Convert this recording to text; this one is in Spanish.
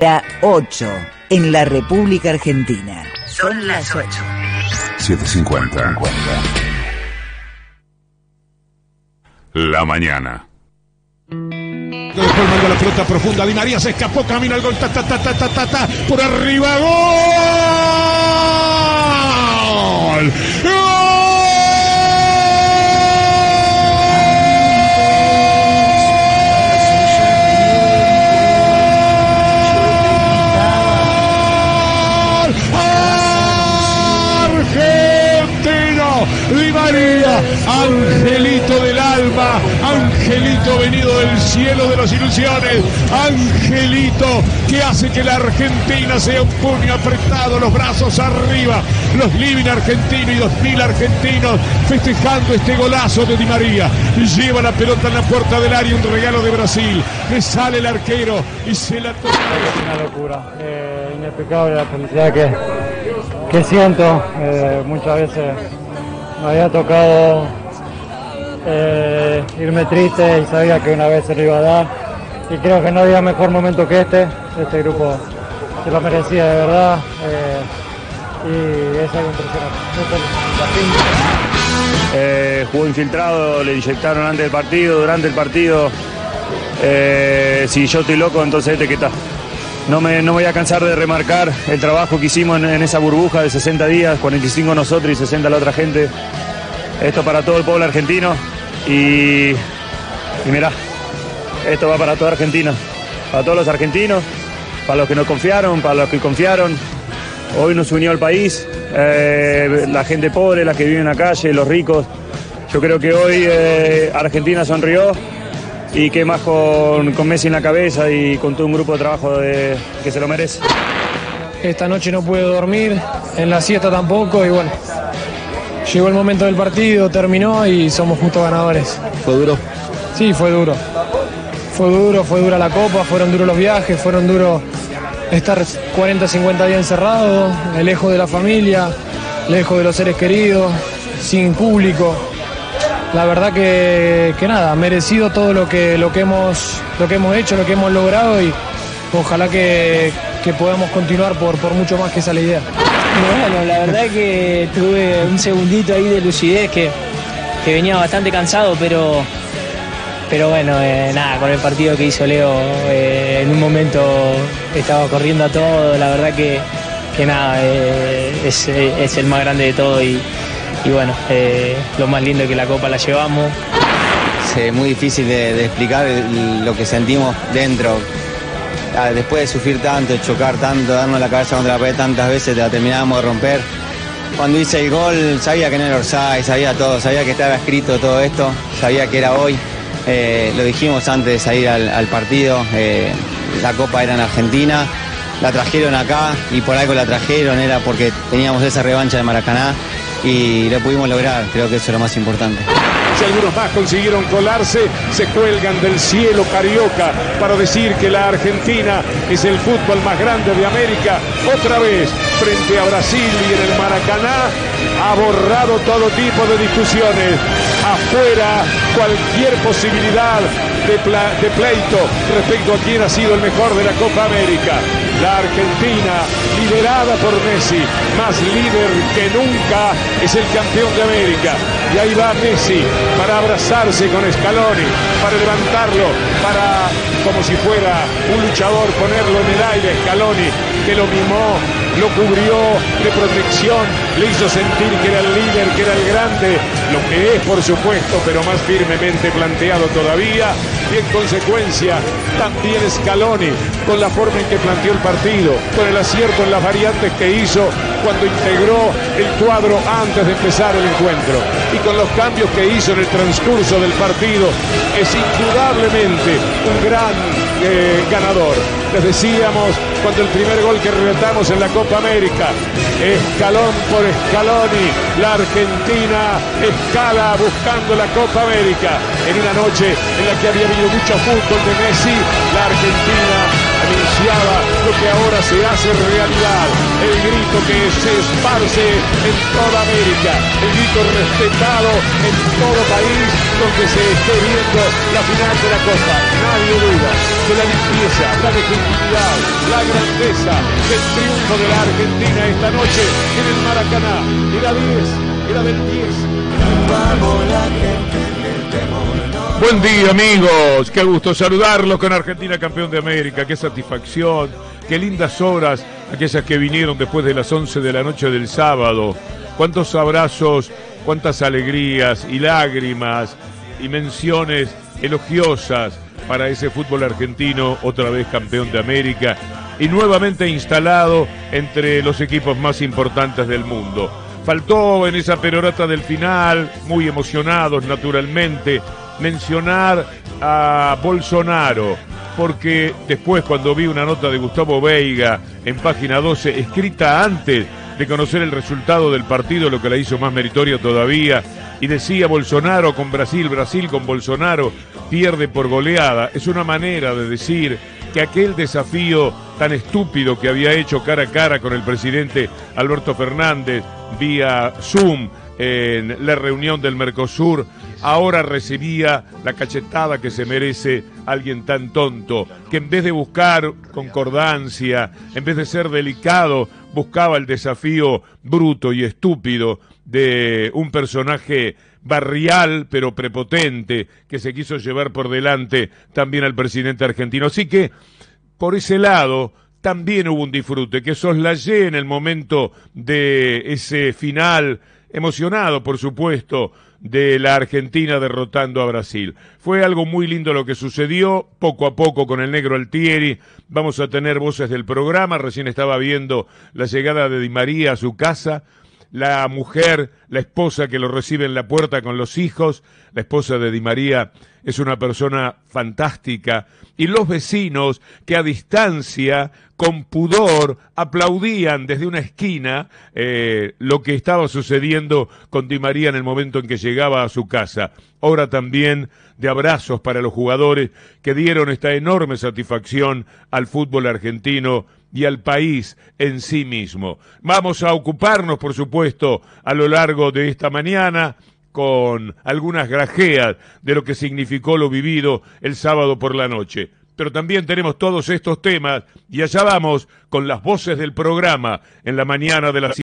La 8 en la República Argentina. Son las 8. 750. La mañana. Después manda la pelota profunda. Di María se escapó, camina al gol. Ta, ta, ta, ta, ta, ta, ta, por arriba. ¡Gol! Argentino María, angelito del alma, angelito venido del cielo de las ilusiones, angelito que hace que la Argentina sea un puño apretado, los brazos arriba, los living argentinos y dos mil argentinos festejando este golazo de Di María. Lleva la pelota en la puerta del área, un regalo de Brasil. Le sale el arquero y se la toca. Una locura, eh, inexplicable la felicidad que, que siento. Eh, muchas veces me había tocado eh, irme triste y sabía que una vez se lo iba a dar. Y creo que no había mejor momento que este. Este grupo se lo merecía de verdad. eh, y es algo impresionante. Eh, jugó infiltrado, le inyectaron antes del partido, durante el partido. Eh, si yo estoy loco, entonces este que está. No me, no voy a cansar de remarcar el trabajo que hicimos en, esa burbuja de 60 días, 45 nosotros y 60 la otra gente. Esto para todo el pueblo argentino y, y mirá, esto va para toda Argentina, para todos los argentinos, para los que nos confiaron, para los que confiaron. Hoy nos unió al país, eh, la gente pobre, la que vive en la calle, los ricos. Yo creo que hoy eh, Argentina sonrió y que más con, con Messi en la cabeza y con todo un grupo de trabajo de- que se lo merece. Esta noche no pude dormir, en la siesta tampoco y bueno, llegó el momento del partido, terminó y somos justos ganadores. ¿Fue duro? Sí, fue duro. Fue duro, fue dura la copa, fueron duros los viajes, fueron duros estar 40, 50 días encerrados, lejos de la familia, lejos de los seres queridos, sin público. La verdad que, que nada, merecido todo lo que, lo, que hemos, lo que hemos hecho, lo que hemos logrado y ojalá que, que podamos continuar por, por mucho más que esa es la idea. Bueno, la verdad que tuve un segundito ahí de lucidez que, que venía bastante cansado, pero, pero bueno, eh, nada, con el partido que hizo Leo, eh, en un momento estaba corriendo a todo, la verdad que, que nada, eh, es, es el más grande de todo y, y bueno, eh, lo más lindo es que la copa la llevamos. Es muy difícil de, explicar lo que sentimos dentro. Ah, Después de sufrir tanto, chocar tanto, darnos la cabeza contra la pared tantas veces, la terminábamos de romper. Cuando hice el gol, sabía que no era Orsay, sabía todo, sabía que estaba escrito todo esto, sabía que era hoy. Eh, lo dijimos antes de salir al, al partido, eh, la copa era en Argentina, la trajeron acá y por algo la trajeron, era porque teníamos esa revancha de Maracaná y lo pudimos lograr, creo que eso es lo más importante. Si algunos más consiguieron colarse, se cuelgan del cielo carioca para decir que la Argentina es el fútbol más grande de América. Otra vez, frente a Brasil y en el Maracaná, ha borrado todo tipo de discusiones. Afuera, cualquier posibilidad de, pleito respecto a quién ha sido el mejor de la Copa América. La Argentina, por Messi, más líder que nunca, es el campeón de América. Y ahí va Messi para abrazarse con Scaloni, para levantarlo, para, como si fuera un luchador, ponerlo en el aire. Scaloni, que lo mimó, lo cubrió de protección, le hizo sentir que era el líder, que era el grande, lo que es, por supuesto, pero más firmemente planteado todavía. Y en consecuencia, también Scaloni, con la forma en que planteó el partido, con el acierto en las variantes que hizo cuando integró el cuadro antes de empezar el encuentro y con los cambios que hizo en el transcurso del partido, es indudablemente un gran eh, ganador. Les decíamos cuando el primer gol que relatamos en la Copa América, escalón por escaloni, la Argentina escala buscando la Copa América en una noche en la que había habido mucho fútbol de Messi, la Argentina que ahora se hace realidad, el grito que se esparce en toda América, el grito respetado en todo país donde se esté viendo la final de la Copa. Nadie duda de la limpieza, la legitimidad, la grandeza del triunfo de la Argentina esta noche en el Maracaná. Era 10, era del 10. Buen día amigos, qué gusto saludarlos con Argentina campeón de América, qué satisfacción, qué lindas horas aquellas que vinieron después de las 11 de la noche del sábado, cuántos abrazos, cuántas alegrías y lágrimas y menciones elogiosas para ese fútbol argentino, otra vez campeón de América y nuevamente instalado entre los equipos más importantes del mundo. Faltó en esa perorata del final, muy emocionados naturalmente, mencionar a Bolsonaro, porque después cuando vi una nota de Gustavo Veiga en página 12, escrita antes de conocer el resultado del partido, lo que la hizo más meritoria todavía, y decía Bolsonaro con Brasil, Brasil con Bolsonaro, pierde por goleada, es una manera de decir que aquel desafío tan estúpido que había hecho cara a cara con el presidente Alberto Fernández vía Zoom en la reunión del Mercosur, ahora recibía la cachetada que se merece alguien tan tonto, que en vez de buscar concordancia, en vez de ser delicado, buscaba el desafío bruto y estúpido de un personaje barrial pero prepotente que se quiso llevar por delante también al presidente argentino. Así que, por ese lado, también hubo un disfrute, que soslayé en el momento de ese final emocionado, por supuesto, de la Argentina derrotando a Brasil. Fue algo muy lindo lo que sucedió, poco a poco con el negro Altieri. Vamos a tener voces del programa, recién estaba viendo la llegada de Di María a su casa, la mujer, la esposa que lo recibe en la puerta con los hijos, la esposa de Di María es una persona fantástica, y los vecinos que a distancia, con pudor, aplaudían desde una esquina eh, lo que estaba sucediendo con Di María en el momento en que llegaba a su casa. Hora también de abrazos para los jugadores que dieron esta enorme satisfacción al fútbol argentino y al país en sí mismo. Vamos a ocuparnos, por supuesto, a lo largo de esta mañana con algunas grajeas de lo que significó lo vivido el sábado por la noche. Pero también tenemos todos estos temas y allá vamos con las voces del programa en la mañana de la